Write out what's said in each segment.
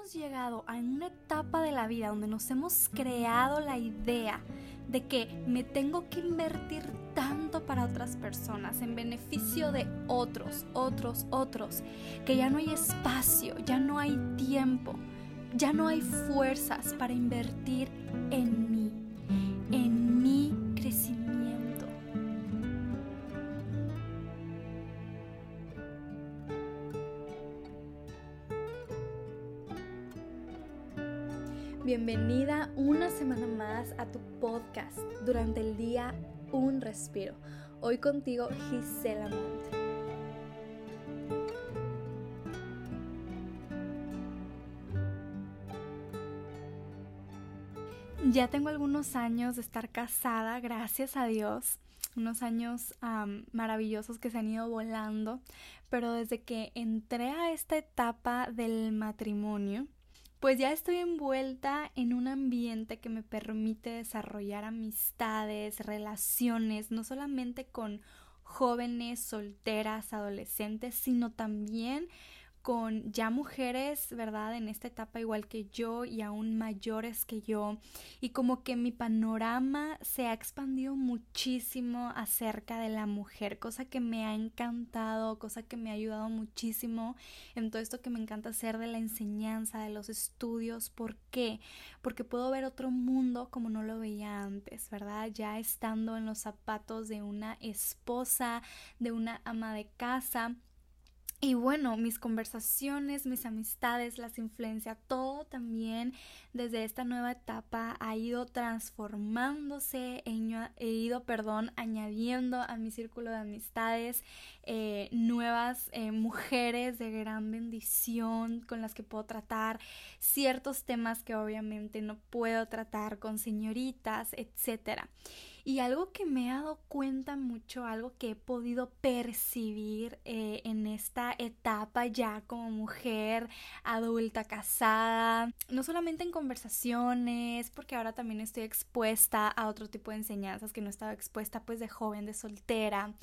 hemos llegado a una etapa de la vida donde nos hemos creado la idea de que me tengo que invertir tanto para otras personas, en beneficio de otros, otros, otros, que ya no hay espacio, ya no hay tiempo, ya no hay fuerzas para invertir en mí, Bienvenida una semana más a tu podcast durante el día Un Respiro. Hoy contigo Gisela Monte. Ya tengo algunos años de estar casada, gracias a Dios. Unos años maravillosos que se han ido volando. Pero desde que entré a esta etapa del matrimonio, pues ya estoy envuelta en un ambiente que me permite desarrollar amistades, relaciones, no solamente con jóvenes, solteras, adolescentes, sino también con ya mujeres, ¿verdad? En esta etapa igual que yo y aún mayores que yo. Y como que mi panorama se ha expandido muchísimo acerca de la mujer, cosa que me ha encantado, cosa que me ha ayudado muchísimo en todo esto que me encanta hacer de la enseñanza, de los estudios. ¿Por qué? Porque puedo ver otro mundo como no lo veía antes, ¿verdad? Ya estando en los zapatos de una esposa, de una ama de casa y bueno, mis conversaciones, mis amistades, las influencias, todo también desde esta nueva etapa ha ido transformándose, he, ido, perdón, añadiendo a mi círculo de amistades eh, nuevas eh, mujeres de gran bendición con las que puedo tratar ciertos temas que obviamente no puedo tratar con señoritas, etcétera. Y algo que me he dado cuenta mucho, algo que he podido percibir eh, en esta etapa ya como mujer adulta, casada, no solamente en conversaciones, porque ahora también estoy expuesta a otro tipo de enseñanzas que no estaba expuesta pues de joven, de soltera,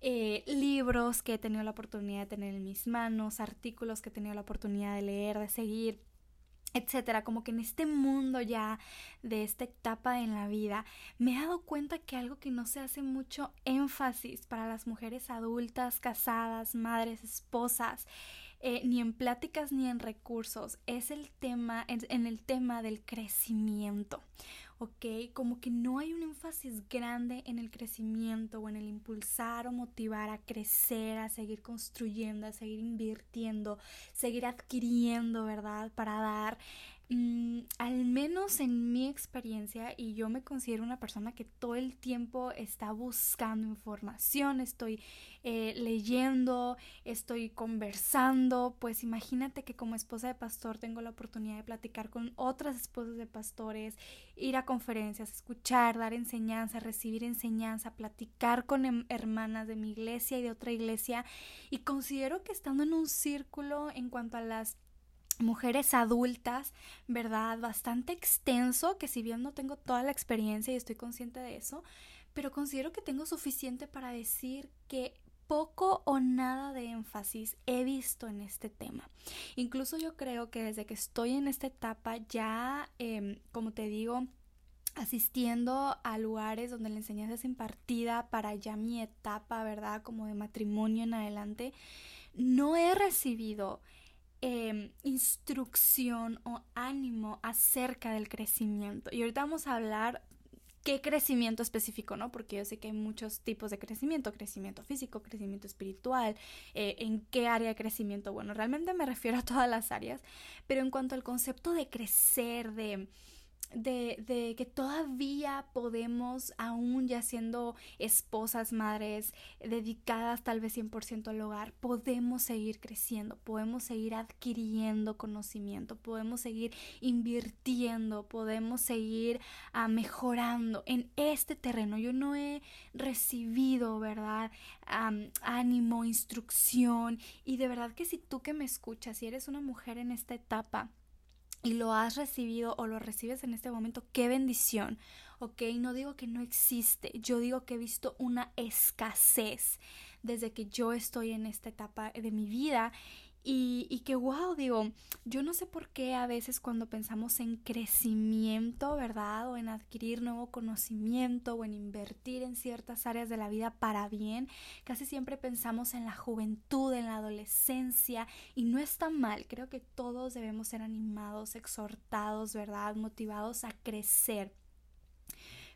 eh, libros que he tenido la oportunidad de tener en mis manos, artículos que he tenido la oportunidad de leer, de seguir etcétera, como que en este mundo ya de esta etapa en la vida, me he dado cuenta que algo que no se hace mucho énfasis para las mujeres adultas, casadas, madres, esposas, eh, ni en pláticas ni en recursos, es el tema, en el tema del crecimiento. ¿Ok? Como que no hay un énfasis grande en el crecimiento o en el impulsar o motivar a crecer, a seguir construyendo, a seguir invirtiendo, seguir adquiriendo, ¿verdad? Para dar Mm, al menos en mi experiencia, y yo me considero una persona que todo el tiempo está buscando información, estoy eh, leyendo, estoy conversando, pues imagínate que como esposa de pastor tengo la oportunidad de platicar con otras esposas de pastores, ir a conferencias, escuchar, dar enseñanza, recibir enseñanza, platicar con em, hermanas de mi iglesia y de otra iglesia, y considero que estando en un círculo en cuanto a las mujeres adultas, ¿verdad? Bastante extenso, que si bien no tengo toda la experiencia y estoy consciente de eso, pero considero que tengo suficiente para decir que poco o nada de énfasis he visto en este tema. Incluso yo creo que desde que estoy en esta etapa ya, em, como te digo, asistiendo a lugares donde la enseñanza es impartida para ya mi etapa, ¿verdad? Como de matrimonio en adelante, no he recibido Em, instrucción o ánimo acerca del crecimiento. Y ahorita vamos a hablar qué crecimiento específico, ¿no? Porque yo sé que hay muchos tipos de crecimiento, crecimiento físico, crecimiento espiritual, eh, en qué área de crecimiento. Bueno, realmente me refiero a todas las áreas, pero en cuanto al concepto de crecer, de de, que todavía podemos, aún ya siendo esposas, madres, dedicadas tal vez 100% al hogar, podemos seguir creciendo, podemos seguir adquiriendo conocimiento, podemos seguir invirtiendo, podemos seguir ah, mejorando en este terreno. Yo no he recibido, ¿verdad? ánimo, instrucción y de verdad que si tú que me escuchas, si eres una mujer en esta etapa, y lo has recibido o lo recibes en este momento, qué bendición, ¿ok? No digo que no existe, yo digo que he visto una escasez desde que yo estoy en esta etapa de mi vida Y, y, que wow, digo, yo no sé por qué a veces cuando pensamos en crecimiento, ¿verdad? O en adquirir nuevo conocimiento o en invertir en ciertas áreas de la vida para bien, casi siempre pensamos en la juventud, en la adolescencia y no está mal, creo que todos debemos ser animados, exhortados, ¿verdad? Motivados a crecer.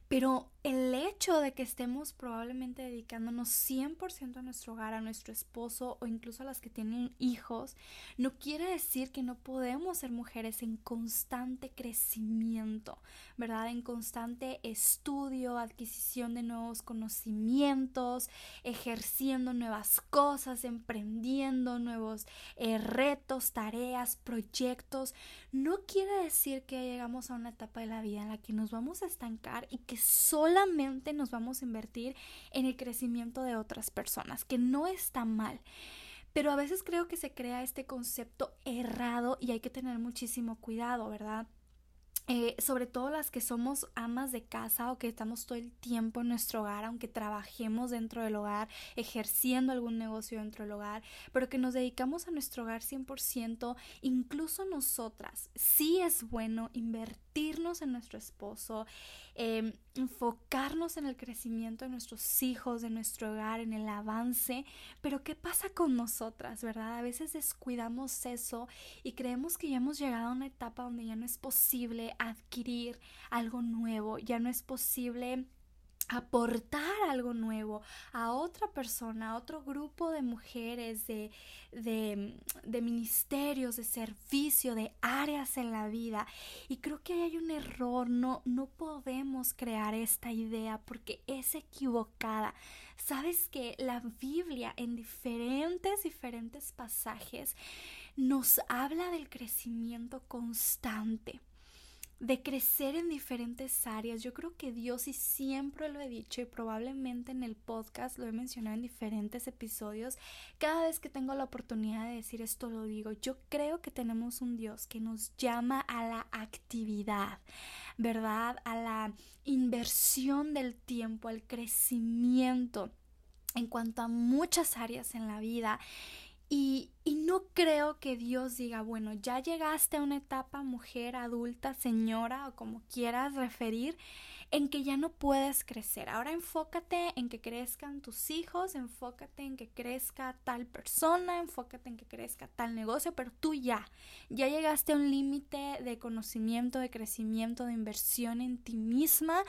Pero el hecho de que estemos probablemente dedicándonos 100% a nuestro hogar, a nuestro esposo o incluso a las que tienen hijos, no quiere decir que no podemos ser mujeres en constante crecimiento, ¿verdad? En constante estudio, adquisición de nuevos conocimientos, ejerciendo nuevas cosas, emprendiendo nuevos eh, retos, tareas, proyectos. No quiere decir que llegamos a una etapa de la vida en la que nos vamos a estancar y que solo solamente nos vamos a invertir en el crecimiento de otras personas, que no está mal. Pero a veces creo que se crea este concepto errado y hay que tener muchísimo cuidado, ¿verdad? Eh, sobre todo las que somos amas de casa o que estamos todo el tiempo en nuestro hogar, aunque trabajemos dentro del hogar, ejerciendo algún negocio dentro del hogar, pero que nos dedicamos a nuestro hogar 100%, incluso nosotras, sí es bueno en nuestro esposo, Em, enfocarnos en el crecimiento de nuestros hijos, de nuestro hogar, en el avance, pero ¿qué pasa con nosotras, verdad? A veces descuidamos eso y creemos que ya hemos llegado a una etapa donde ya no es posible adquirir algo nuevo, ya no es posible aportar algo nuevo a otra persona, a otro grupo de mujeres, de, de, ministerios, de servicio, de áreas en la vida. Y creo que hay un error, no, no podemos crear esta idea porque es equivocada. Sabes que la Biblia en diferentes, diferentes pasajes nos habla del crecimiento constante de crecer en diferentes áreas. Yo creo que Dios, y siempre lo he dicho, y probablemente en el podcast lo he mencionado en diferentes episodios, cada vez que tengo la oportunidad de decir esto lo digo, yo creo que tenemos un Dios que nos llama a la actividad, ¿verdad? A la inversión del tiempo, al crecimiento en cuanto a muchas áreas en la vida. Y, creo que Dios diga, bueno, ya llegaste a una etapa mujer, adulta, señora o como quieras referir, en que ya no puedes crecer. Ahora enfócate en que crezcan tus hijos, enfócate en que crezca tal persona, enfócate en que crezca tal negocio, pero tú ya, ya llegaste a un límite de conocimiento, de crecimiento, de inversión en ti misma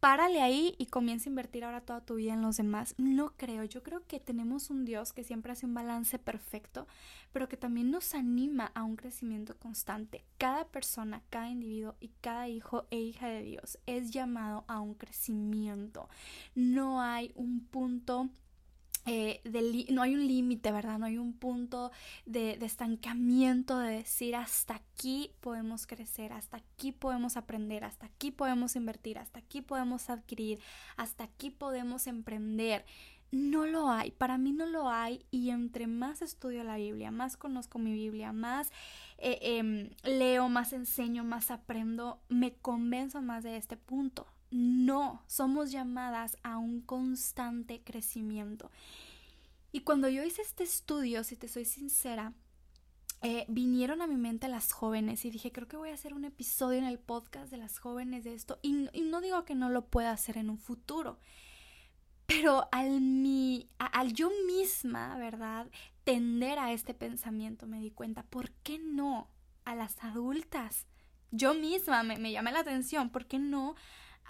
párale ahí y comienza a invertir ahora toda tu vida en los demás. No creo, yo creo que tenemos un Dios que siempre hace un balance perfecto, pero que también nos anima a un crecimiento constante. Cada persona, cada individuo y cada hijo e hija de Dios es llamado a un crecimiento. No hay un punto eh, no hay un límite, ¿verdad? No hay un punto de, de, estancamiento de decir hasta aquí podemos crecer, hasta aquí podemos aprender, hasta aquí podemos invertir, hasta aquí podemos adquirir, hasta aquí podemos emprender. No lo hay, para mí no lo hay y entre más estudio la Biblia, más conozco mi Biblia, más eh, em, leo, más enseño, más aprendo, me convenzo más de este punto. No, somos llamadas a un constante crecimiento. Y cuando yo hice este estudio, si te soy sincera, eh, vinieron a mi mente las jóvenes y dije, creo que voy a hacer un episodio en el podcast de las jóvenes de esto. Y, no digo que no lo pueda hacer en un futuro, pero al, mi, al yo misma, ¿verdad? Tender a este pensamiento, me di cuenta, ¿por qué no a las adultas? Yo misma me, me llamé la atención, ¿por qué no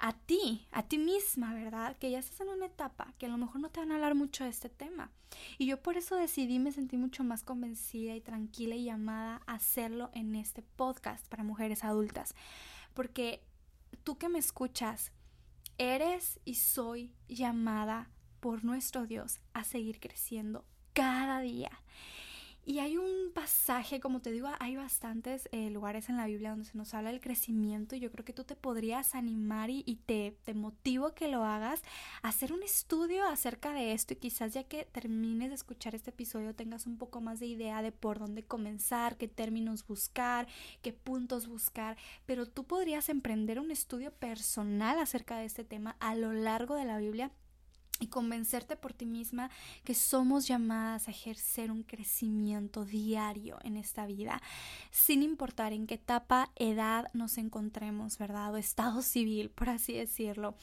a ti, a ti misma, ¿verdad? Que ya estás en una etapa que a lo mejor no te van a hablar mucho de este tema. Y yo por eso decidí, me sentí mucho más convencida y tranquila y llamada a hacerlo en este podcast para mujeres adultas. Porque tú que me escuchas, eres y soy llamada por nuestro Dios a seguir creciendo cada día. Y hay un pasaje, como te digo, hay bastantes eh, lugares en la Biblia donde se nos habla del crecimiento y yo creo que tú te podrías animar y, te, te motivo que lo hagas, hacer un estudio acerca de esto y quizás ya que termines de escuchar este episodio tengas un poco más de idea de por dónde comenzar, qué términos buscar, qué puntos buscar, pero tú podrías emprender un estudio personal acerca de este tema a lo largo de la Biblia y convencerte por ti misma que somos llamadas a ejercer un crecimiento diario en esta vida, sin importar en qué etapa, edad nos encontremos, ¿verdad? O estado civil, por así decirlo.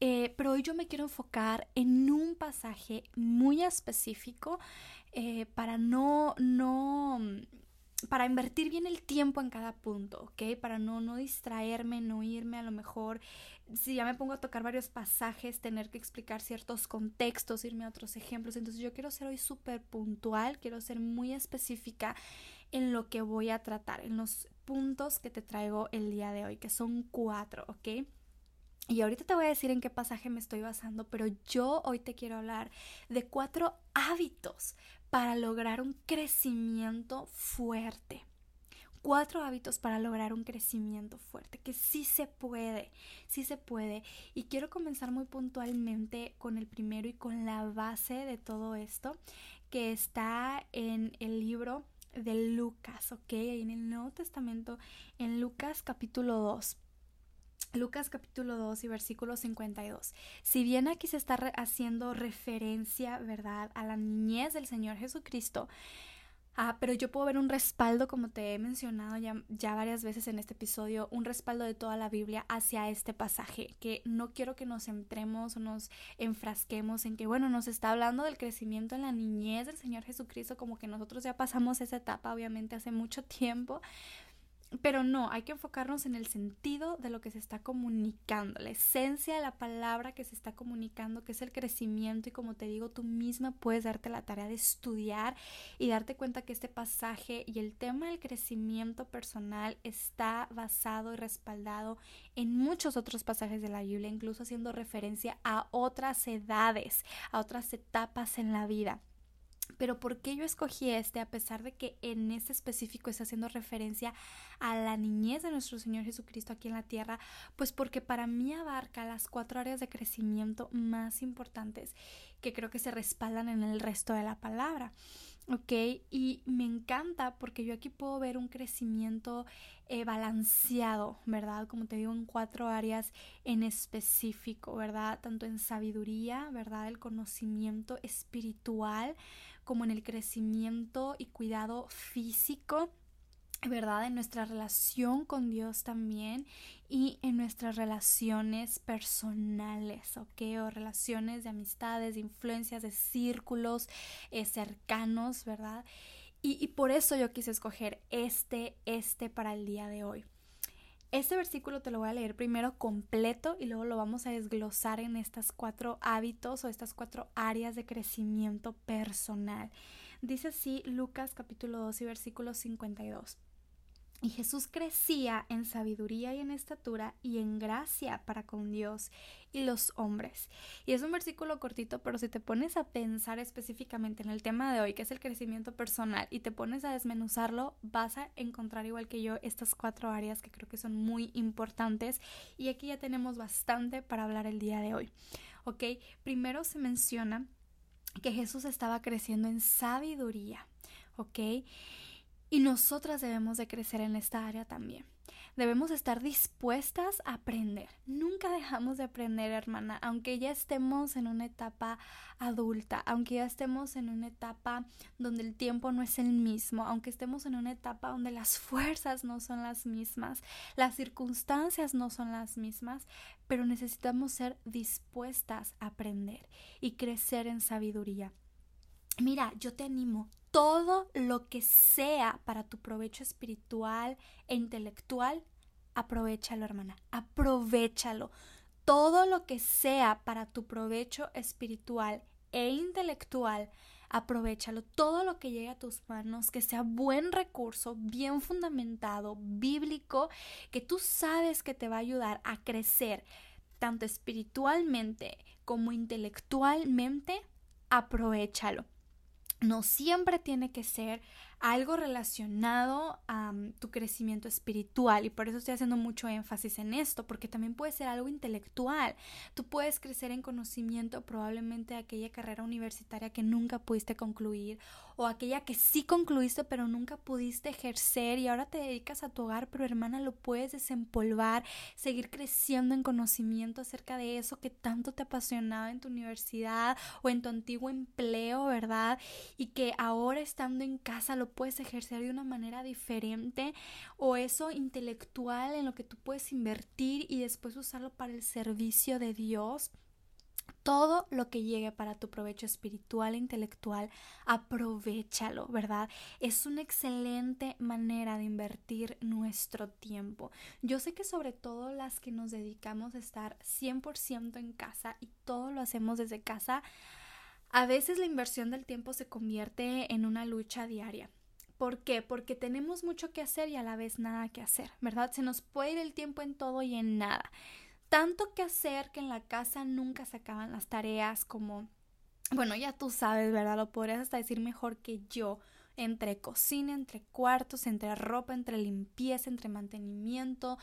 Eh, pero hoy yo me quiero enfocar en un pasaje muy específico eh, para no, no para invertir bien el tiempo en cada punto, ¿ok? Para no, no distraerme, no irme a lo mejor, si ya me pongo a tocar varios pasajes, tener que explicar ciertos contextos, irme a otros ejemplos. Entonces yo quiero ser hoy súper puntual, quiero ser muy específica en lo que voy a tratar, en los puntos que te traigo el día de hoy, que son cuatro, ¿ok? Y ahorita te voy a decir en qué pasaje me estoy basando, pero yo hoy te quiero hablar de cuatro hábitos para lograr un crecimiento fuerte. Cuatro hábitos para lograr un crecimiento fuerte, que sí se puede, sí se puede. Y quiero comenzar muy puntualmente con el primero y con la base de todo esto, que está en el libro de Lucas, ¿ok? En el Nuevo Testamento, en Lucas capítulo 2. Lucas capítulo 2 y versículo 52. Si bien aquí se está haciendo referencia, ¿verdad?, a la niñez del Señor Jesucristo, Ah, pero yo puedo ver un respaldo, como te he mencionado ya, varias veces en este episodio, un respaldo de toda la Biblia hacia este pasaje, que no quiero que nos centremos o nos enfrasquemos en que, bueno, nos está hablando del crecimiento en la niñez del Señor Jesucristo, como que nosotros ya pasamos esa etapa, obviamente, hace mucho tiempo, pero no, hay que enfocarnos en el sentido de lo que se está comunicando, la esencia de la palabra que se está comunicando, que es el crecimiento y como te digo, tú misma puedes darte la tarea de estudiar y darte cuenta que este pasaje y el tema del crecimiento personal está basado y respaldado en muchos otros pasajes de la Biblia, incluso haciendo referencia a otras edades, a otras etapas en la vida. Pero ¿por qué yo escogí este a pesar de que en este específico está haciendo referencia a la niñez de nuestro Señor Jesucristo aquí en la tierra? Pues porque para mí abarca las cuatro áreas de crecimiento más importantes que creo que se respaldan en el resto de la palabra. ¿Ok? Y me encanta porque yo aquí puedo ver un crecimiento eh, balanceado, ¿verdad? Como te digo, en cuatro áreas en específico, ¿verdad? Tanto en sabiduría, ¿verdad? El conocimiento espiritual, como en el crecimiento y cuidado físico. ¿Verdad? En nuestra relación con Dios también y en nuestras relaciones personales, ¿ok? O relaciones de amistades, de influencias, de círculos eh, cercanos, ¿verdad? Y, y por eso yo quise escoger este, este para el día de hoy. Este versículo te lo voy a leer primero completo y luego lo vamos a desglosar en estas cuatro hábitos o estas cuatro áreas de crecimiento personal. Dice así Lucas capítulo 2 y versículo 52. Y Jesús crecía en sabiduría y en estatura y en gracia para con Dios y los hombres. Y es un versículo cortito, pero si te pones a pensar específicamente en el tema de hoy, que es el crecimiento personal, y te pones a desmenuzarlo, vas a encontrar igual que yo estas cuatro áreas que creo que son muy importantes. Y aquí ya tenemos bastante para hablar el día de hoy. ¿Ok? Primero se menciona que Jesús estaba creciendo en sabiduría. ¿Ok? Y nosotras debemos de crecer en esta área también. Debemos estar dispuestas a aprender. Nunca dejamos de aprender, hermana, aunque ya estemos en una etapa adulta, aunque ya estemos en una etapa donde el tiempo no es el mismo, aunque estemos en una etapa donde las fuerzas no son las mismas, las circunstancias no son las mismas, pero necesitamos ser dispuestas a aprender y crecer en sabiduría. Mira, yo te animo, todo lo que sea para tu provecho espiritual e intelectual, aprovechalo, hermana, aprovechalo. Todo lo que sea para tu provecho espiritual e intelectual, aprovechalo. Todo lo que llegue a tus manos, que sea buen recurso, bien fundamentado, bíblico, que tú sabes que te va a ayudar a crecer tanto espiritualmente como intelectualmente, aprovechalo no siempre tiene que ser algo relacionado a tu crecimiento espiritual y por eso estoy haciendo mucho énfasis en esto, porque también puede ser algo intelectual. Tú puedes crecer en conocimiento probablemente de aquella carrera universitaria que nunca pudiste concluir o aquella que sí concluiste pero nunca pudiste ejercer y ahora te dedicas a tu hogar, pero hermana lo puedes desempolvar, seguir creciendo en conocimiento acerca de eso que tanto te apasionaba en tu universidad o en tu antiguo empleo, ¿verdad? Y que ahora estando en casa lo puedes ejercer de una manera diferente o eso intelectual en lo que tú puedes invertir y después usarlo para el servicio de Dios todo lo que llegue para tu provecho espiritual e intelectual, aprovechalo, ¿verdad? Es una excelente manera de invertir nuestro tiempo. Yo sé que sobre todo las que nos dedicamos a estar 100% en casa y todo lo hacemos desde casa, a veces la inversión del tiempo se convierte en una lucha diaria. ¿Por qué? Porque tenemos mucho que hacer y a la vez nada que hacer, ¿verdad? Se nos puede ir el tiempo en todo y en nada tanto que hacer que en la casa nunca se acaban las tareas como, bueno, ya tú sabes, ¿verdad? Lo podrías hasta decir mejor que yo entre cocina, entre cuartos, entre ropa, entre limpieza, entre mantenimiento,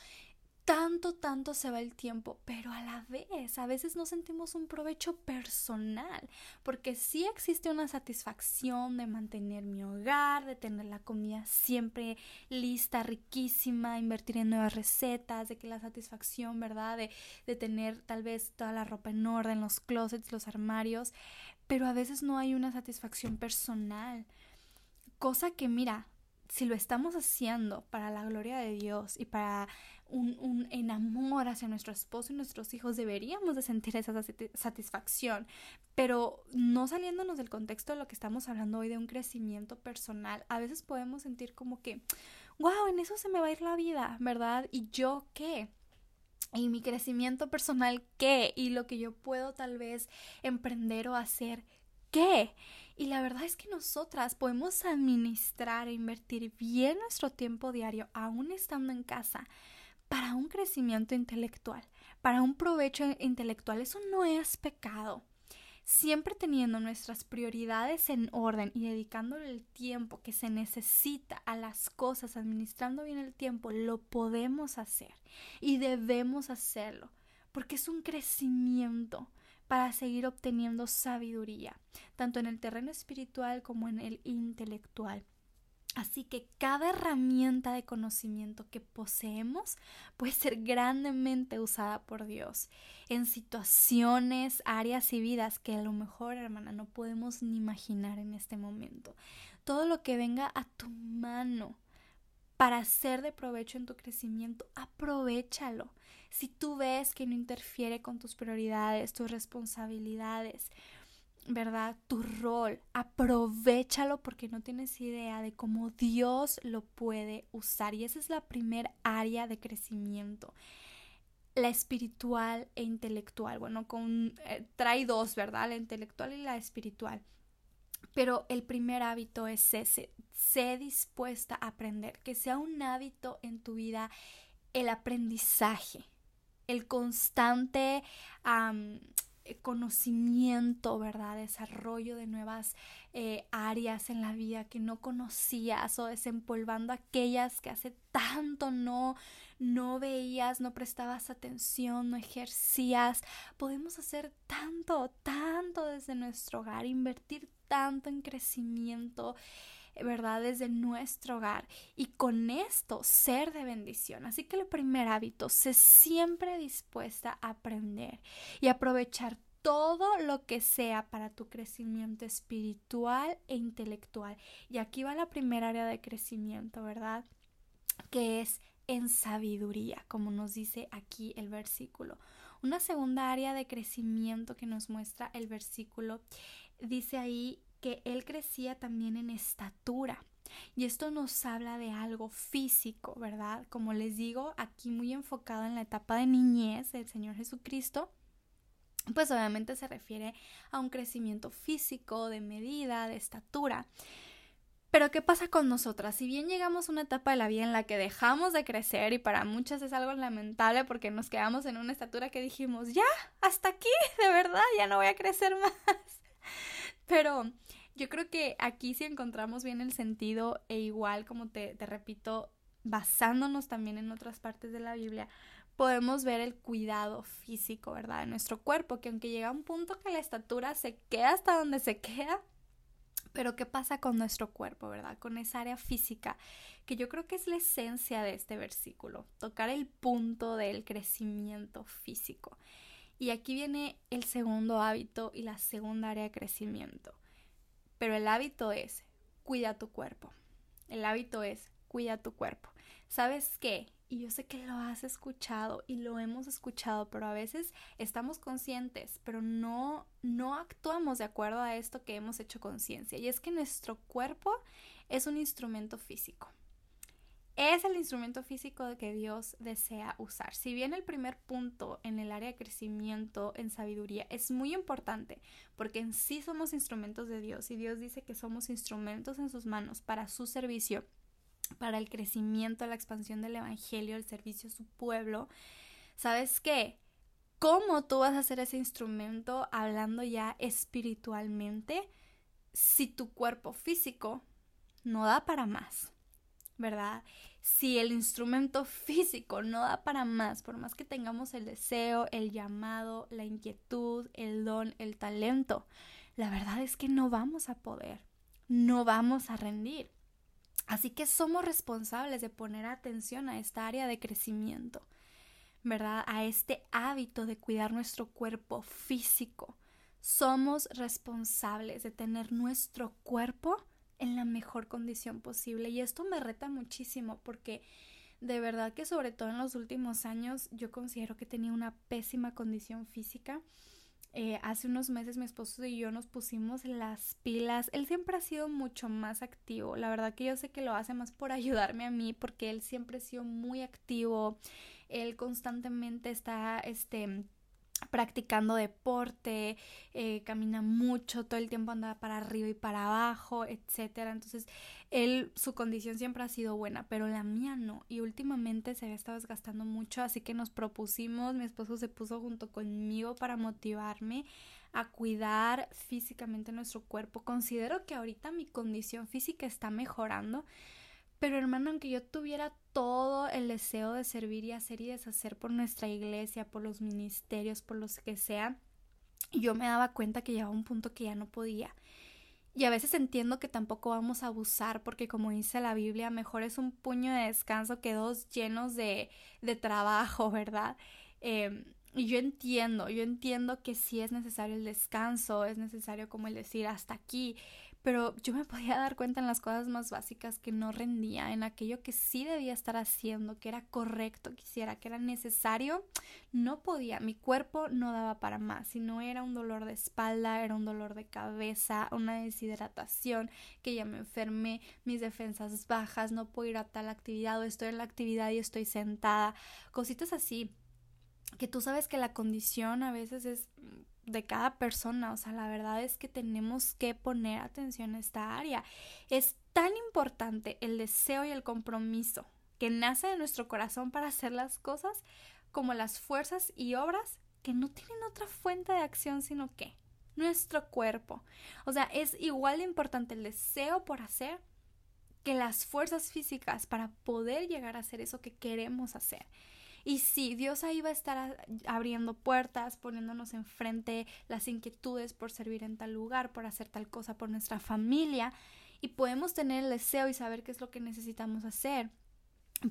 tanto, tanto se va el tiempo, pero a la vez a veces no sentimos un provecho personal, porque sí existe una satisfacción de mantener mi hogar, de tener la comida siempre lista, riquísima, invertir en nuevas recetas, de que la satisfacción, ¿verdad? De, de tener tal vez toda la ropa en orden, los closets, los armarios, pero a veces no hay una satisfacción personal. Cosa que, mira, si lo estamos haciendo para la gloria de Dios y para un, un enamor hacia nuestro esposo y nuestros hijos, deberíamos de sentir esa satisfacción, pero no saliéndonos del contexto de lo que estamos hablando hoy de un crecimiento personal, a veces podemos sentir como que, wow, en eso se me va a ir la vida, ¿verdad? ¿Y yo qué? y mi crecimiento personal qué y lo que yo puedo tal vez emprender o hacer qué. Y la verdad es que nosotras podemos administrar e invertir bien nuestro tiempo diario, aún estando en casa, para un crecimiento intelectual, para un provecho intelectual. Eso no es pecado. Siempre teniendo nuestras prioridades en orden y dedicándole el tiempo que se necesita a las cosas, administrando bien el tiempo, lo podemos hacer y debemos hacerlo, porque es un crecimiento para seguir obteniendo sabiduría, tanto en el terreno espiritual como en el intelectual. Así que cada herramienta de conocimiento que poseemos puede ser grandemente usada por Dios en situaciones, áreas y vidas que a lo mejor, hermana, no podemos ni imaginar en este momento. Todo lo que venga a tu mano para ser de provecho en tu crecimiento, aprovechalo. Si tú ves que no interfiere con tus prioridades, tus responsabilidades, ¿verdad? Tu rol, aprovechalo porque no tienes idea de cómo Dios lo puede usar. Y esa es la primera área de crecimiento. La espiritual e intelectual. Bueno, con, eh, trae dos, ¿verdad? La intelectual y la espiritual. Pero el primer hábito es ese, sé dispuesta a aprender, que sea un hábito en tu vida el aprendizaje, el constante conocimiento, ¿verdad? Desarrollo de nuevas eh, áreas en la vida que no conocías o desempolvando aquellas que hace tanto no, no veías, no prestabas atención, no ejercías. Podemos hacer tanto, tanto desde nuestro hogar, invertir tanto en crecimiento, ¿verdad? Desde nuestro hogar y con esto ser de bendición. Así que el primer hábito, sé siempre dispuesta a aprender y aprovechar todo lo que sea para tu crecimiento espiritual e intelectual. Y aquí va la primera área de crecimiento, ¿verdad? Que es en sabiduría, como nos dice aquí el versículo. Una segunda área de crecimiento que nos muestra el versículo dice ahí que él crecía también en estatura. Y esto nos habla de algo físico, ¿verdad? Como les digo, aquí muy enfocado en la etapa de niñez del Señor Jesucristo, pues obviamente se refiere a un crecimiento físico, de medida, de estatura. Pero ¿qué pasa con nosotras? Si bien llegamos a una etapa de la vida en la que dejamos de crecer y para muchas es algo lamentable porque nos quedamos en una estatura que dijimos, ya, hasta aquí, de verdad, ya no voy a crecer más. Pero yo creo que aquí sí encontramos bien el sentido e igual, como te, te repito, basándonos también en otras partes de la Biblia, podemos ver el cuidado físico, ¿verdad? De nuestro cuerpo, que aunque llega un punto que la estatura se queda hasta donde se queda, pero ¿qué pasa con nuestro cuerpo, verdad? Con esa área física, que yo creo que es la esencia de este versículo, tocar el punto del crecimiento físico. Y aquí viene el segundo hábito y la segunda área de crecimiento. Pero el hábito es, cuida tu cuerpo. El hábito es, cuida tu cuerpo. ¿Sabes qué? Y yo sé que lo has escuchado y lo hemos escuchado, pero a veces estamos conscientes, pero no, no actuamos de acuerdo a esto que hemos hecho conciencia. Y es que nuestro cuerpo es un instrumento físico. Es el instrumento físico que Dios desea usar. Si bien el primer punto en el área de crecimiento en sabiduría es muy importante, porque en sí somos instrumentos de Dios y Dios dice que somos instrumentos en sus manos para su servicio para el crecimiento, la expansión del Evangelio, el servicio a su pueblo, ¿sabes qué? ¿Cómo tú vas a hacer ese instrumento hablando ya espiritualmente si tu cuerpo físico no da para más? ¿Verdad? Si el instrumento físico no da para más, por más que tengamos el deseo, el llamado, la inquietud, el don, el talento, la verdad es que no vamos a poder, no vamos a rendir. Así que somos responsables de poner atención a esta área de crecimiento, ¿verdad? A este hábito de cuidar nuestro cuerpo físico. Somos responsables de tener nuestro cuerpo en la mejor condición posible. Y esto me reta muchísimo porque de verdad que sobre todo en los últimos años yo considero que tenía una pésima condición física eh, hace unos meses mi esposo y yo nos pusimos las pilas. Él siempre ha sido mucho más activo. La verdad que yo sé que lo hace más por ayudarme a mí porque él siempre ha sido muy activo. Él constantemente está, este, practicando deporte, eh, camina mucho, todo el tiempo anda para arriba y para abajo, etcétera. Entonces, él, su condición siempre ha sido buena, pero la mía no. Y últimamente se había estado desgastando mucho, así que nos propusimos, mi esposo se puso junto conmigo para motivarme a cuidar físicamente nuestro cuerpo. Considero que ahorita mi condición física está mejorando. Pero hermano, aunque yo tuviera todo el deseo de servir y hacer y deshacer por nuestra iglesia, por los ministerios, por los que sea, yo me daba cuenta que llegaba un punto que ya no podía. Y a veces entiendo que tampoco vamos a abusar porque como dice la Biblia, mejor es un puño de descanso que dos llenos de, de trabajo, ¿verdad? Em, y yo entiendo, yo entiendo que sí es necesario el descanso, es necesario como el decir hasta aquí, pero yo me podía dar cuenta en las cosas más básicas que no rendía, en aquello que sí debía estar haciendo, que era correcto, quisiera, que era necesario, no podía, mi cuerpo no daba para más, si no era un dolor de espalda, era un dolor de cabeza, una deshidratación, que ya me enfermé, mis defensas bajas, no puedo ir a tal actividad o estoy en la actividad y estoy sentada, cositas así que tú sabes que la condición a veces es de cada persona, o sea, la verdad es que tenemos que poner atención a esta área. Es tan importante el deseo y el compromiso que nace de nuestro corazón para hacer las cosas como las fuerzas y obras que no tienen otra fuente de acción sino que nuestro cuerpo. O sea, es igual de importante el deseo por hacer que las fuerzas físicas para poder llegar a hacer eso que queremos hacer. Y sí, Dios ahí va a estar abriendo puertas, poniéndonos enfrente las inquietudes por servir en tal lugar, por hacer tal cosa por nuestra familia. Y podemos tener el deseo y saber qué es lo que necesitamos hacer.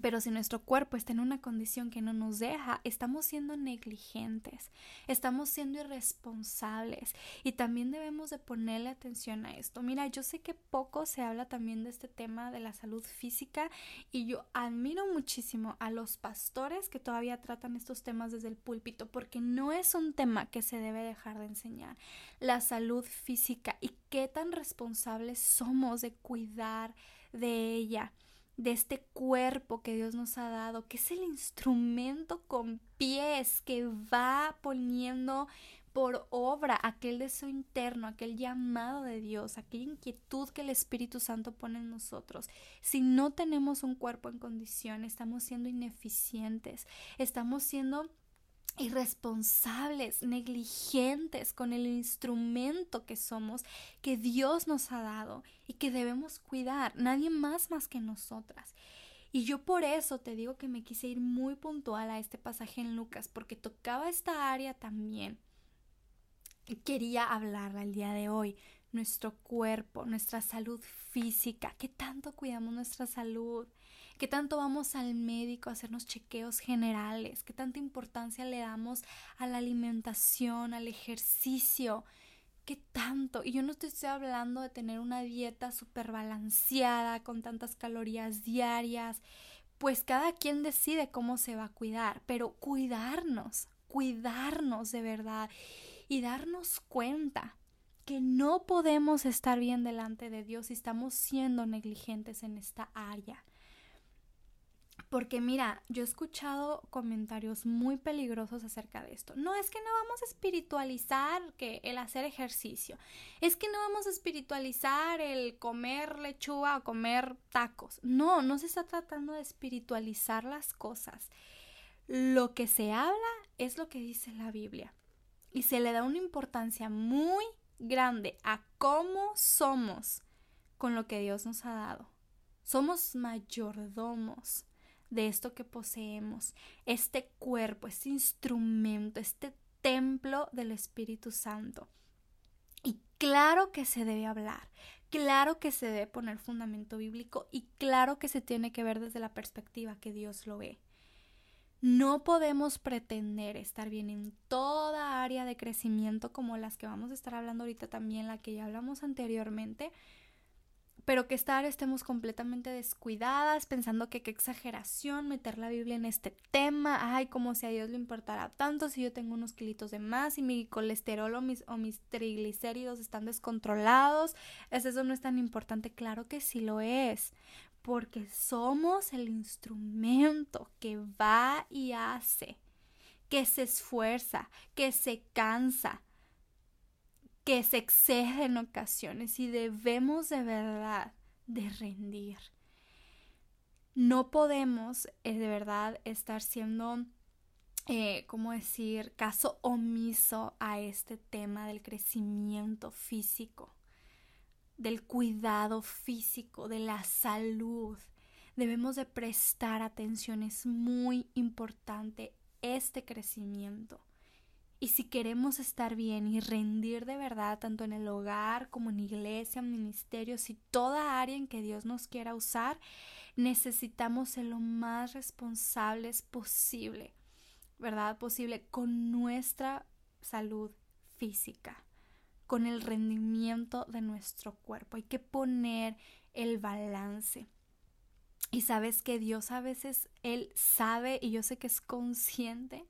Pero si nuestro cuerpo está en una condición que no nos deja, estamos siendo negligentes, estamos siendo irresponsables y también debemos de ponerle atención a esto. Mira, yo sé que poco se habla también de este tema de la salud física y yo admiro muchísimo a los pastores que todavía tratan estos temas desde el púlpito porque no es un tema que se debe dejar de enseñar. La salud física y qué tan responsables somos de cuidar de ella de este cuerpo que Dios nos ha dado, que es el instrumento con pies que va poniendo por obra aquel deseo interno, aquel llamado de Dios, aquella inquietud que el Espíritu Santo pone en nosotros. Si no tenemos un cuerpo en condición, estamos siendo ineficientes, estamos siendo irresponsables, negligentes con el instrumento que somos, que Dios nos ha dado y que debemos cuidar, nadie más más que nosotras. Y yo por eso te digo que me quise ir muy puntual a este pasaje en Lucas, porque tocaba esta área también. Quería hablarla el día de hoy. Nuestro cuerpo, nuestra salud física, qué tanto cuidamos nuestra salud, qué tanto vamos al médico a hacernos chequeos generales, qué tanta importancia le damos a la alimentación, al ejercicio, qué tanto. Y yo no estoy hablando de tener una dieta súper balanceada, con tantas calorías diarias, pues cada quien decide cómo se va a cuidar, pero cuidarnos, cuidarnos de verdad y darnos cuenta que no podemos estar bien delante de Dios si estamos siendo negligentes en esta área. Porque mira, yo he escuchado comentarios muy peligrosos acerca de esto. No es que no vamos a espiritualizar que el hacer ejercicio. Es que no vamos a espiritualizar el comer lechuga o comer tacos. No, no se está tratando de espiritualizar las cosas. Lo que se habla es lo que dice la Biblia. Y se le da una importancia muy grande a cómo somos con lo que Dios nos ha dado. Somos mayordomos de esto que poseemos, este cuerpo, este instrumento, este templo del Espíritu Santo. Y claro que se debe hablar, claro que se debe poner fundamento bíblico y claro que se tiene que ver desde la perspectiva que Dios lo ve. No podemos pretender estar bien en toda área de crecimiento como las que vamos a estar hablando ahorita también, la que ya hablamos anteriormente, pero que estar estemos completamente descuidadas, pensando que qué exageración meter la Biblia en este tema, ay, como si a Dios le importara tanto si yo tengo unos kilitos de más y mi colesterol o mis, o mis triglicéridos están descontrolados, es eso no es tan importante, claro que sí lo es, porque somos el instrumento que va y hace, que se esfuerza, que se cansa, que se excede en ocasiones y debemos de verdad de rendir. No podemos eh, de verdad estar siendo, eh, ¿cómo decir?, caso omiso a este tema del crecimiento físico, del cuidado físico, de la salud. Debemos de prestar atención, es muy importante este crecimiento. Y si queremos estar bien y rendir de verdad, tanto en el hogar como en iglesia, ministerios y toda área en que Dios nos quiera usar, necesitamos ser lo más responsables posible, ¿verdad? Posible con nuestra salud física, con el rendimiento de nuestro cuerpo. Hay que poner el balance. Y sabes que Dios a veces, Él sabe y yo sé que es consciente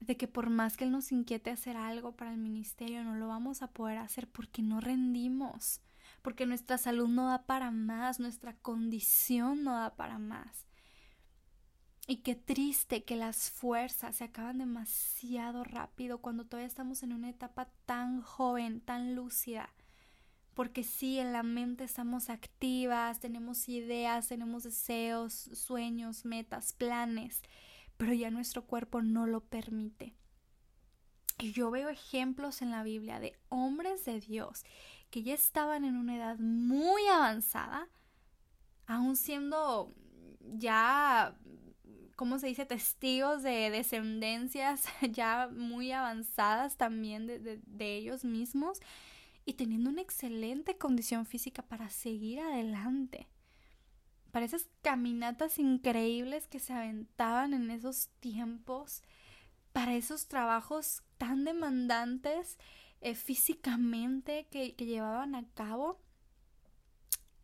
de que por más que Él nos inquiete hacer algo para el ministerio, no lo vamos a poder hacer porque no rendimos, porque nuestra salud no da para más, nuestra condición no da para más. Y qué triste que las fuerzas se acaban demasiado rápido cuando todavía estamos en una etapa tan joven, tan lúcida. Porque sí, en la mente estamos activas, tenemos ideas, tenemos deseos, sueños, metas, planes pero ya nuestro cuerpo no lo permite. Y yo veo ejemplos en la Biblia de hombres de Dios que ya estaban en una edad muy avanzada, aún siendo ya, ¿cómo se dice?, testigos de descendencias ya muy avanzadas también de, de ellos mismos y teniendo una excelente condición física para seguir adelante para esas caminatas increíbles que se aventaban en esos tiempos, para esos trabajos tan demandantes eh, físicamente que, que llevaban a cabo.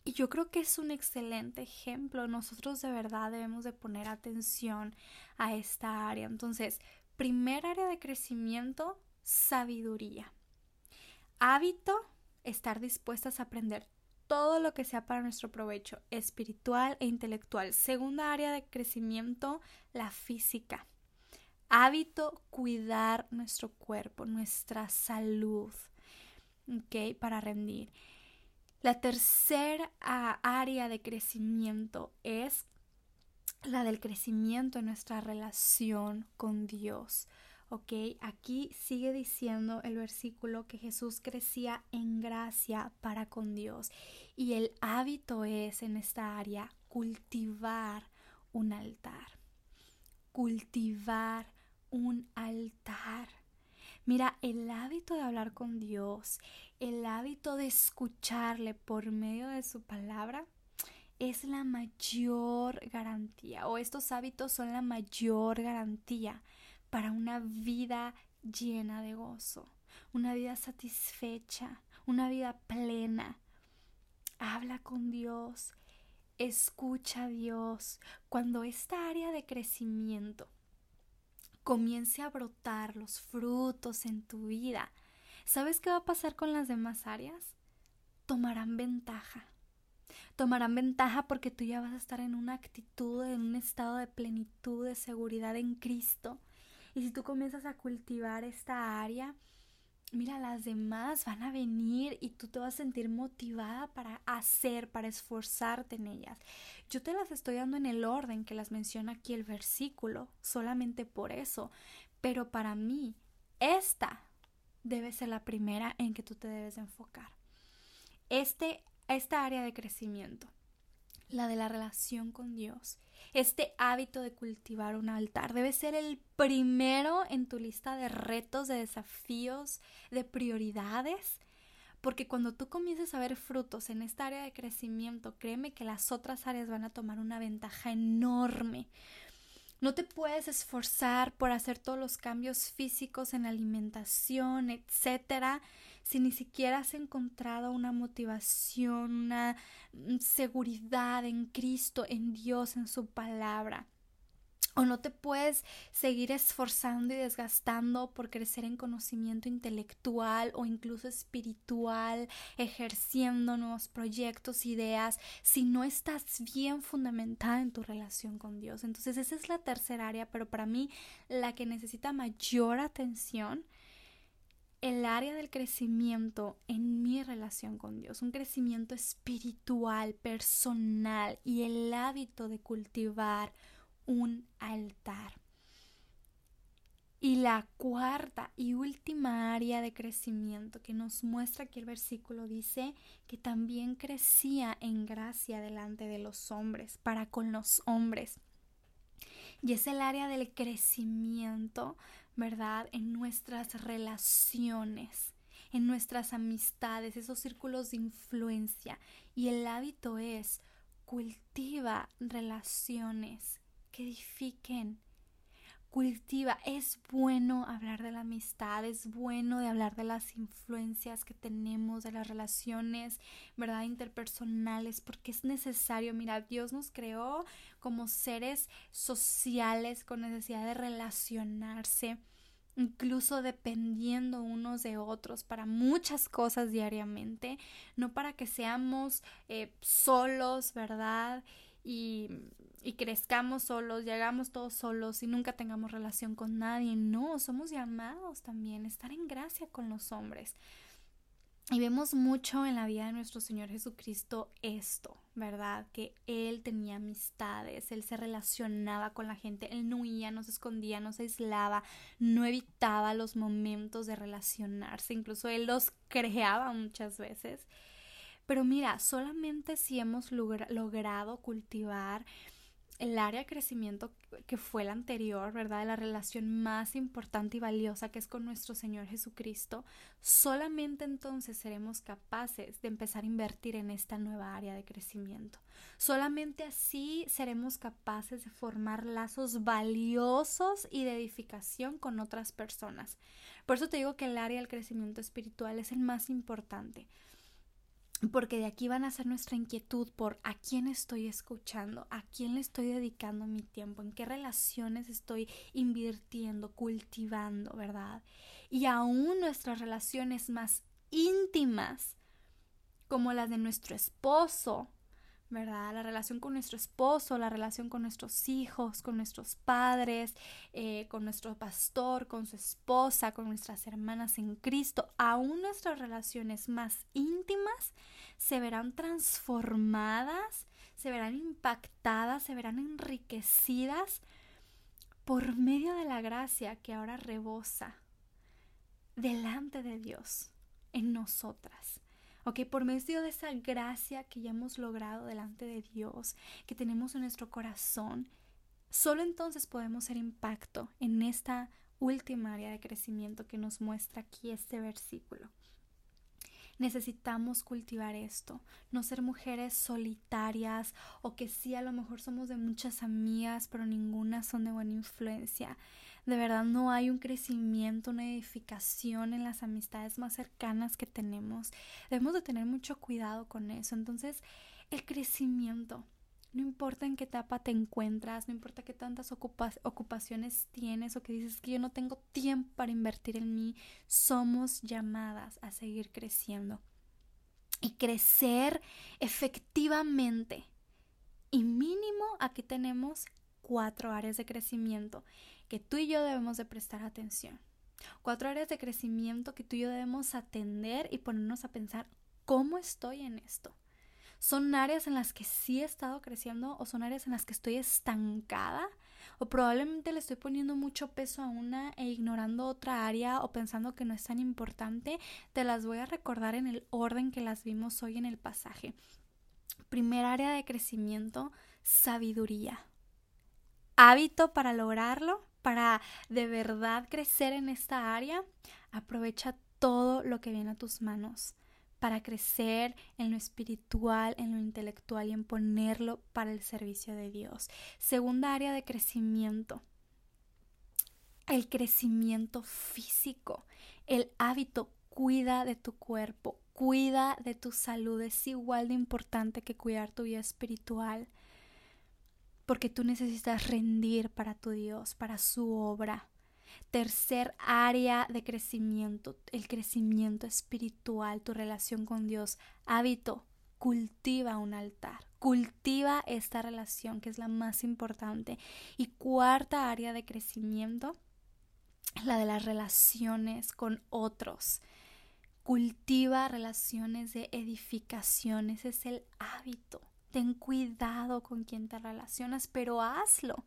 Y yo creo que es un excelente ejemplo. Nosotros de verdad debemos de poner atención a esta área. Entonces, primer área de crecimiento, sabiduría. Hábito, estar dispuestas a aprender todo lo que sea para nuestro provecho espiritual e intelectual. Segunda área de crecimiento, la física. Hábito, cuidar nuestro cuerpo, nuestra salud, ¿ok? Para rendir. La tercera área de crecimiento es la del crecimiento en nuestra relación con Dios. ¿Ok? Aquí sigue diciendo el versículo que Jesús crecía en gracia para con Dios y el hábito es en esta área cultivar un altar. Cultivar un altar. Mira, el hábito de hablar con Dios, el hábito de escucharle por medio de su palabra, es la mayor garantía, o estos hábitos son la mayor garantía para una vida llena de gozo, una vida satisfecha, una vida plena. Habla con Dios, escucha a Dios. Cuando esta área de crecimiento comience a brotar los frutos en tu vida, ¿sabes qué va a pasar con las demás áreas? Tomarán ventaja. Tomarán ventaja porque tú ya vas a estar en una actitud, en un estado de plenitud, de seguridad en Cristo. Y si tú comienzas a cultivar esta área, mira, las demás van a venir y tú te vas a sentir motivada para hacer, para esforzarte en ellas. Yo te las estoy dando en el orden que las menciona aquí el versículo, solamente por eso. Pero para mí, esta debe ser la primera en que tú te debes enfocar. Este, esta área de crecimiento, la de la relación con Dios, este hábito de cultivar un altar debe ser el primero en tu lista de retos, de desafíos, de prioridades. Porque cuando tú comiences a ver frutos en esta área de crecimiento, créeme que las otras áreas van a tomar una ventaja enorme. No te puedes esforzar por hacer todos los cambios físicos en la alimentación, etcétera, si ni siquiera has encontrado una motivación, una mm, seguridad en Cristo, en Dios, en su palabra. O no te puedes seguir esforzando y desgastando por crecer en conocimiento intelectual o incluso espiritual, ejerciendo nuevos proyectos, ideas, si no estás bien fundamentada en tu relación con Dios. Entonces esa es la tercera área, pero para mí la que necesita mayor atención el área del crecimiento en mi relación con Dios, un crecimiento espiritual, personal y el hábito de cultivar un altar. Y la cuarta y última área de crecimiento que nos muestra que el versículo dice que también crecía en gracia delante de los hombres, para con los hombres. Y es el área del crecimiento ¿verdad? En nuestras relaciones, en nuestras amistades, esos círculos de influencia. Y el hábito es cultiva relaciones que edifiquen, cultiva. Es bueno hablar de la amistad, es bueno de hablar de las influencias que tenemos, de las relaciones, ¿verdad? Interpersonales, porque es necesario. Mira, Dios nos creó como seres sociales con necesidad de relacionarse incluso dependiendo unos de otros para muchas cosas diariamente, no para que seamos eh, solos, ¿verdad? Y, y crezcamos solos, llegamos todos solos y nunca tengamos relación con nadie. No, somos llamados también a estar en gracia con los hombres. Y vemos mucho en la vida de nuestro Señor Jesucristo esto, ¿verdad? Que Él tenía amistades, Él se relacionaba con la gente, Él no huía, no se escondía, no se aislaba, no evitaba los momentos de relacionarse, incluso Él los creaba muchas veces. Pero mira, solamente si hemos logrado cultivar el área de crecimiento que fue la anterior, ¿verdad? la relación más importante y valiosa que es con nuestro Señor Jesucristo, solamente entonces seremos capaces de empezar a invertir en esta nueva área de crecimiento. Solamente así seremos capaces de formar lazos valiosos y de edificación con otras personas. Por eso te digo que el área del crecimiento espiritual es el más importante porque de aquí van a ser nuestra inquietud por a quién estoy escuchando, a quién le estoy dedicando mi tiempo, en qué relaciones estoy invirtiendo, cultivando, ¿verdad? Y aún nuestras relaciones más íntimas, como las de nuestro esposo, La relación con nuestro esposo, la relación con nuestros hijos, con nuestros padres, eh, con nuestro pastor, con su esposa, con nuestras hermanas en Cristo, aún nuestras relaciones más íntimas se verán transformadas, se verán impactadas, se verán enriquecidas por medio de la gracia que ahora rebosa delante de Dios en nosotras. Ok, por medio de esa gracia que ya hemos logrado delante de Dios, que tenemos en nuestro corazón, solo entonces podemos ser impacto en esta última área de crecimiento que nos muestra aquí este versículo. Necesitamos cultivar esto, no ser mujeres solitarias o que sí a lo mejor somos de muchas amigas, pero ninguna son de buena influencia. De verdad no hay un crecimiento, una edificación en las amistades más cercanas que tenemos. Debemos de tener mucho cuidado con eso. Entonces, el crecimiento, no importa en qué etapa te encuentras, no importa qué tantas ocupaciones tienes o que dices que yo no tengo tiempo para invertir en mí, somos llamadas a seguir creciendo. Y crecer efectivamente. Y mínimo aquí tenemos cuatro áreas de crecimiento que tú y yo debemos de prestar atención. Cuatro áreas de crecimiento que tú y yo debemos atender y ponernos a pensar cómo estoy en esto. ¿Son áreas en las que sí he estado creciendo o son áreas en las que estoy estancada? O probablemente le estoy poniendo mucho peso a una e ignorando otra área o pensando que no es tan importante. Te las voy a recordar en el orden que las vimos hoy en el pasaje. Primer área de crecimiento, sabiduría. Hábito para lograrlo, para de verdad crecer en esta área, aprovecha todo lo que viene a tus manos para crecer en lo espiritual, en lo intelectual y en ponerlo para el servicio de Dios. Segunda área de crecimiento, el crecimiento físico, el hábito. Cuida de tu cuerpo, cuida de tu salud. Es igual de importante que cuidar tu vida espiritual porque tú necesitas rendir para tu Dios, para su obra. Tercer área de crecimiento, el crecimiento espiritual, tu relación con Dios. Hábito, cultiva un altar, cultiva esta relación que es la más importante. Y cuarta área de crecimiento, la de las relaciones con otros. Cultiva relaciones de edificación, ese es el hábito ten cuidado con quien te relacionas, pero hazlo.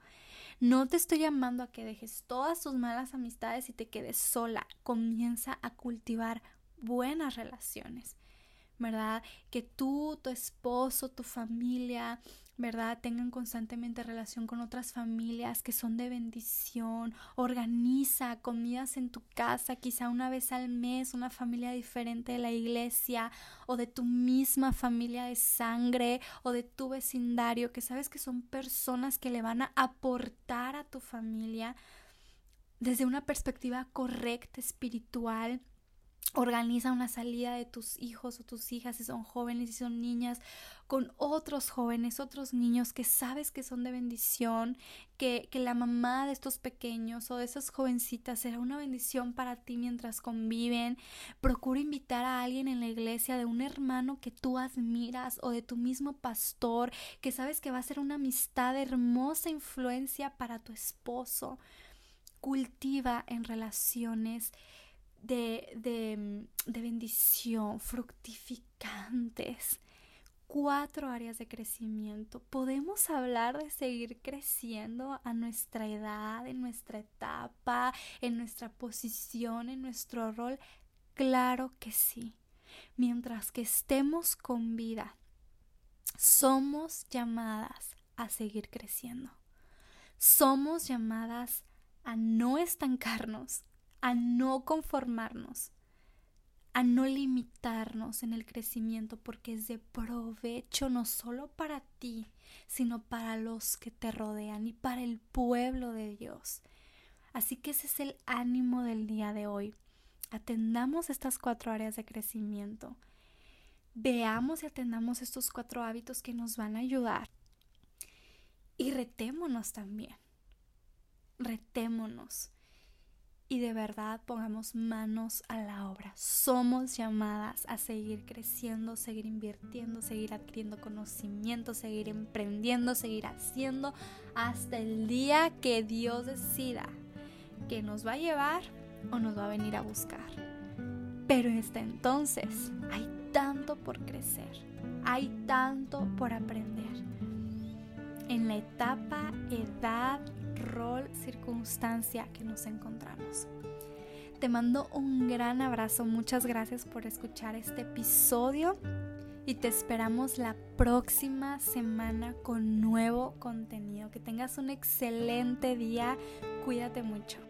No te estoy llamando a que dejes todas tus malas amistades y te quedes sola. Comienza a cultivar buenas relaciones. ¿verdad? Que tú, tu esposo, tu familia, ¿verdad? Tengan constantemente relación con otras familias que son de bendición. Organiza comidas en tu casa, quizá una vez al mes, una familia diferente de la iglesia o de tu misma familia de sangre o de tu vecindario, que sabes que son personas que le van a aportar a tu familia desde una perspectiva correcta, espiritual Organiza una salida de tus hijos o tus hijas si son jóvenes y son niñas con otros jóvenes, otros niños que sabes que son de bendición, que, que la mamá de estos pequeños o de esas jovencitas será una bendición para ti mientras conviven. Procura invitar a alguien en la iglesia de un hermano que tú admiras o de tu mismo pastor que sabes que va a ser una amistad hermosa influencia para tu esposo. Cultiva en relaciones de, de, bendición, fructificantes cuatro áreas de crecimiento. Podemos hablar de seguir creciendo a nuestra edad, en nuestra etapa, en nuestra posición, en nuestro rol. Claro que sí. Mientras que estemos con vida, somos llamadas a seguir creciendo. Somos llamadas a no estancarnos, a no conformarnos, a no limitarnos en el crecimiento porque es de provecho no solo para ti, sino para los que te rodean y para el pueblo de Dios. Así que ese es el ánimo del día de hoy. Atendamos estas cuatro áreas de crecimiento. Veamos y atendamos estos cuatro hábitos que nos van a ayudar. Y retémonos también. Retémonos y de verdad pongamos manos a la obra. Somos llamadas a seguir creciendo, seguir invirtiendo, seguir adquiriendo conocimiento, seguir emprendiendo, seguir haciendo hasta el día que Dios decida que nos va a llevar o nos va a venir a buscar. Pero hasta entonces hay tanto por crecer, hay tanto por aprender. En la etapa, edad, rol, circunstancia que nos encontramos. Te mando un gran abrazo, muchas gracias por escuchar este episodio y te esperamos la próxima semana con nuevo contenido. Que tengas un excelente día, cuídate mucho.